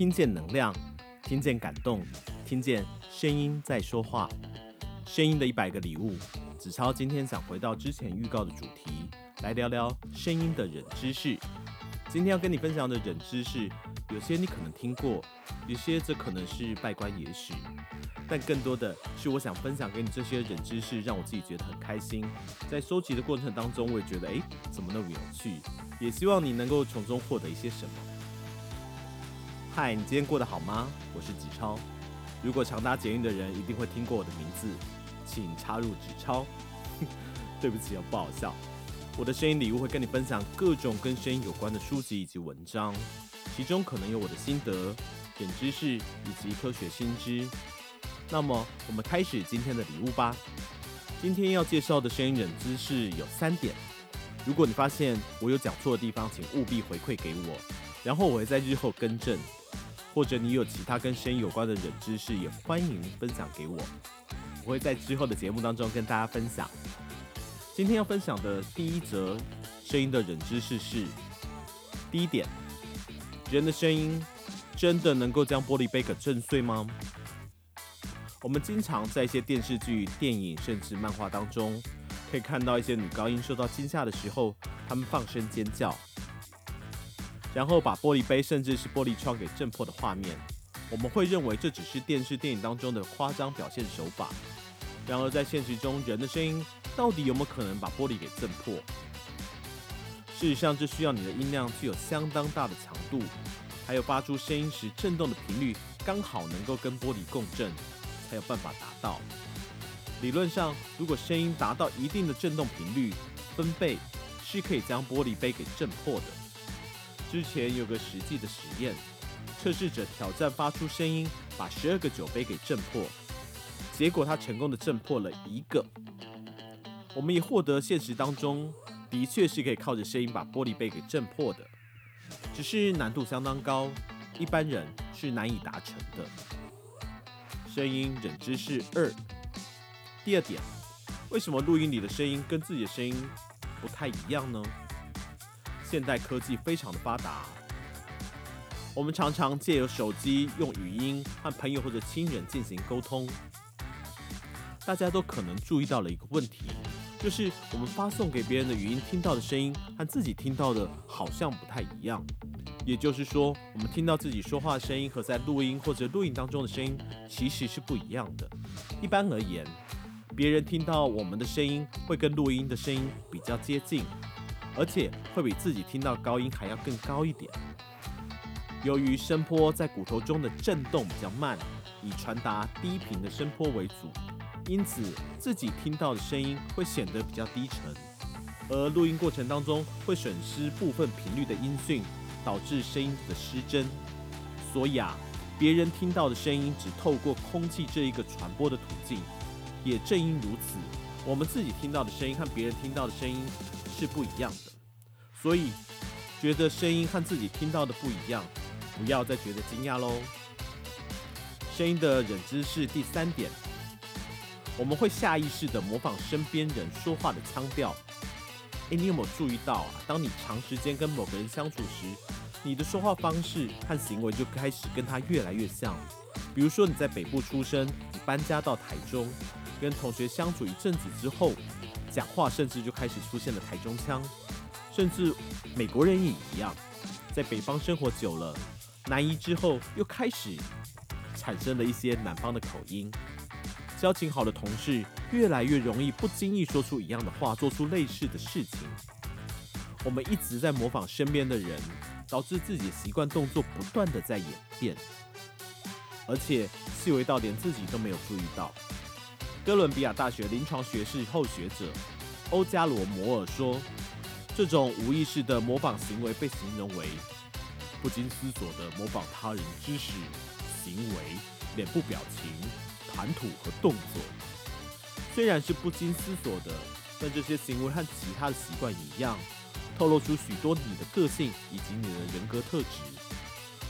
听见能量，听见感动，听见声音在说话。声音的一百个礼物，子超今天想回到之前预告的主题，来聊聊声音的冷知识。今天要跟你分享的冷知识，有些你可能听过，有些则可能是拜官野史。但更多的是，我想分享给你这些冷知识，让我自己觉得很开心。在收集的过程当中，我也觉得，哎，怎么那么有趣？也希望你能够从中获得一些什么。嗨，你今天过得好吗？我是纸超。如果常搭捷运的人，一定会听过我的名字，请插入纸超。对不起，不好笑。我的声音礼物会跟你分享各种跟声音有关的书籍以及文章，其中可能有我的心得、冷知识以及科学新知。那么，我们开始今天的礼物吧。今天要介绍的声音冷知识有三点。如果你发现我有讲错的地方，请务必回馈给我，然后我会在日后更正。或者你有其他跟声音有关的冷知识，也欢迎分享给我，我会在之后的节目当中跟大家分享。今天要分享的第一则声音的冷知识是：第一点，人的声音真的能够将玻璃杯给震碎吗？我们经常在一些电视剧、电影，甚至漫画当中，可以看到一些女高音受到惊吓的时候，她们放声尖叫，然后把玻璃杯甚至是玻璃窗给震破的画面。我们会认为这只是电视、电影当中的夸张表现手法。然而在现实中，人的声音到底有没有可能把玻璃给震破？事实上，这需要你的音量具有相当大的强度，还有发出声音时震动的频率刚好能够跟玻璃共振。才有办法达到。理论上，如果声音达到一定的振动频率分贝，是可以将玻璃杯给震破的。之前有个实际的实验，测试者挑战发出声音，把十二个酒杯给震破，结果他成功的震破了一个。我们也获得现实当中的确是可以靠着声音把玻璃杯给震破的，只是难度相当高，一般人是难以达成的。声音忍知识二，第二点，为什么录音里的声音跟自己的声音不太一样呢？现代科技非常的发达，我们常常借由手机用语音和朋友或者亲人进行沟通。大家都可能注意到了一个问题，就是我们发送给别人的语音听到的声音和自己听到的好像不太一样。也就是说，我们听到自己说话的声音和在录音或者录音当中的声音其实是不一样的。一般而言，别人听到我们的声音会跟录音的声音比较接近，而且会比自己听到高音还要更高一点。由于声波在骨头中的震动比较慢，以传达低频的声波为主，因此自己听到的声音会显得比较低沉，而录音过程当中会损失部分频率的音讯。导致声音的失真，所以啊，别人听到的声音只透过空气这一个传播的途径。也正因如此，我们自己听到的声音和别人听到的声音是不一样的。所以，觉得声音和自己听到的不一样，不要再觉得惊讶喽。声音的认知是第三点，我们会下意识地模仿身边人说话的腔调。诶，你有没有注意到啊？当你长时间跟某个人相处时，你的说话方式和行为就开始跟他越来越像。比如说你在北部出生，你搬家到台中，跟同学相处一阵子之后，讲话甚至就开始出现了台中腔。甚至美国人也一样，在北方生活久了，南移之后又开始产生了一些南方的口音。交情好的同事越来越容易不经意说出一样的话，做出类似的事情。我们一直在模仿身边的人，导致自己习惯动作不断的在演变，而且细微到连自己都没有注意到。哥伦比亚大学临床学士后学者欧加罗摩尔说，这种无意识的模仿行为被形容为不经思索的模仿他人知识、行为、脸部表情。谈吐和动作虽然是不经思索的，但这些行为和其他的习惯一样，透露出许多你的个性以及你的人格特质。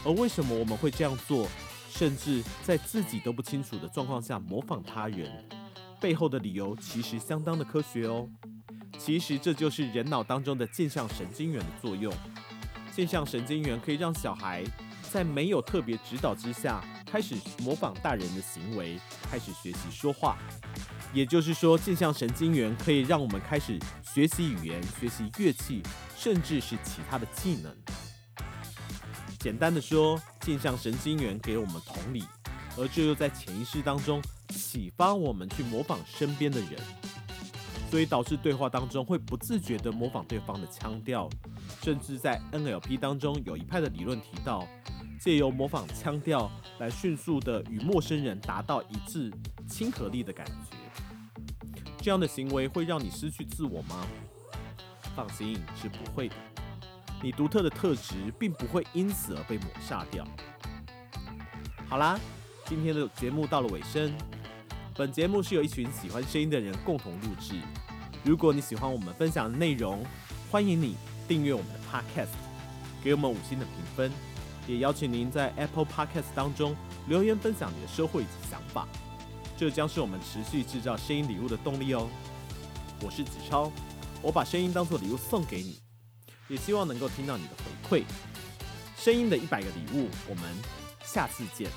而为什么我们会这样做，甚至在自己都不清楚的状况下模仿他人，背后的理由其实相当的科学哦。其实这就是人脑当中的镜像神经元的作用。镜像神经元可以让小孩在没有特别指导之下，开始模仿大人的行为，开始学习说话。也就是说，镜像神经元可以让我们开始学习语言、学习乐器，甚至是其他的技能。简单的说，镜像神经元给我们同理，而这又在潜意识当中启发我们去模仿身边的人，所以导致对话当中会不自觉地模仿对方的腔调，甚至在 NLP 当中有一派的理论提到，借由模仿腔调来迅速地与陌生人达到一致亲和力的感觉。这样的行为会让你失去自我吗？放心，是不会的。你独特的特质并不会因此而被抹杀掉。好啦，今天的节目到了尾声。本节目是由一群喜欢声音的人共同录制。如果你喜欢我们分享的内容，欢迎你订阅我们的 Podcast，给我们五星的评分，也邀请您在 Apple Podcast 当中留言分享你的收获以及想法。这将是我们持续制造声音礼物的动力哦。我是子超，我把声音当作礼物送给你，也希望能够听到你的回馈。声音的一百个礼物，我们下次见。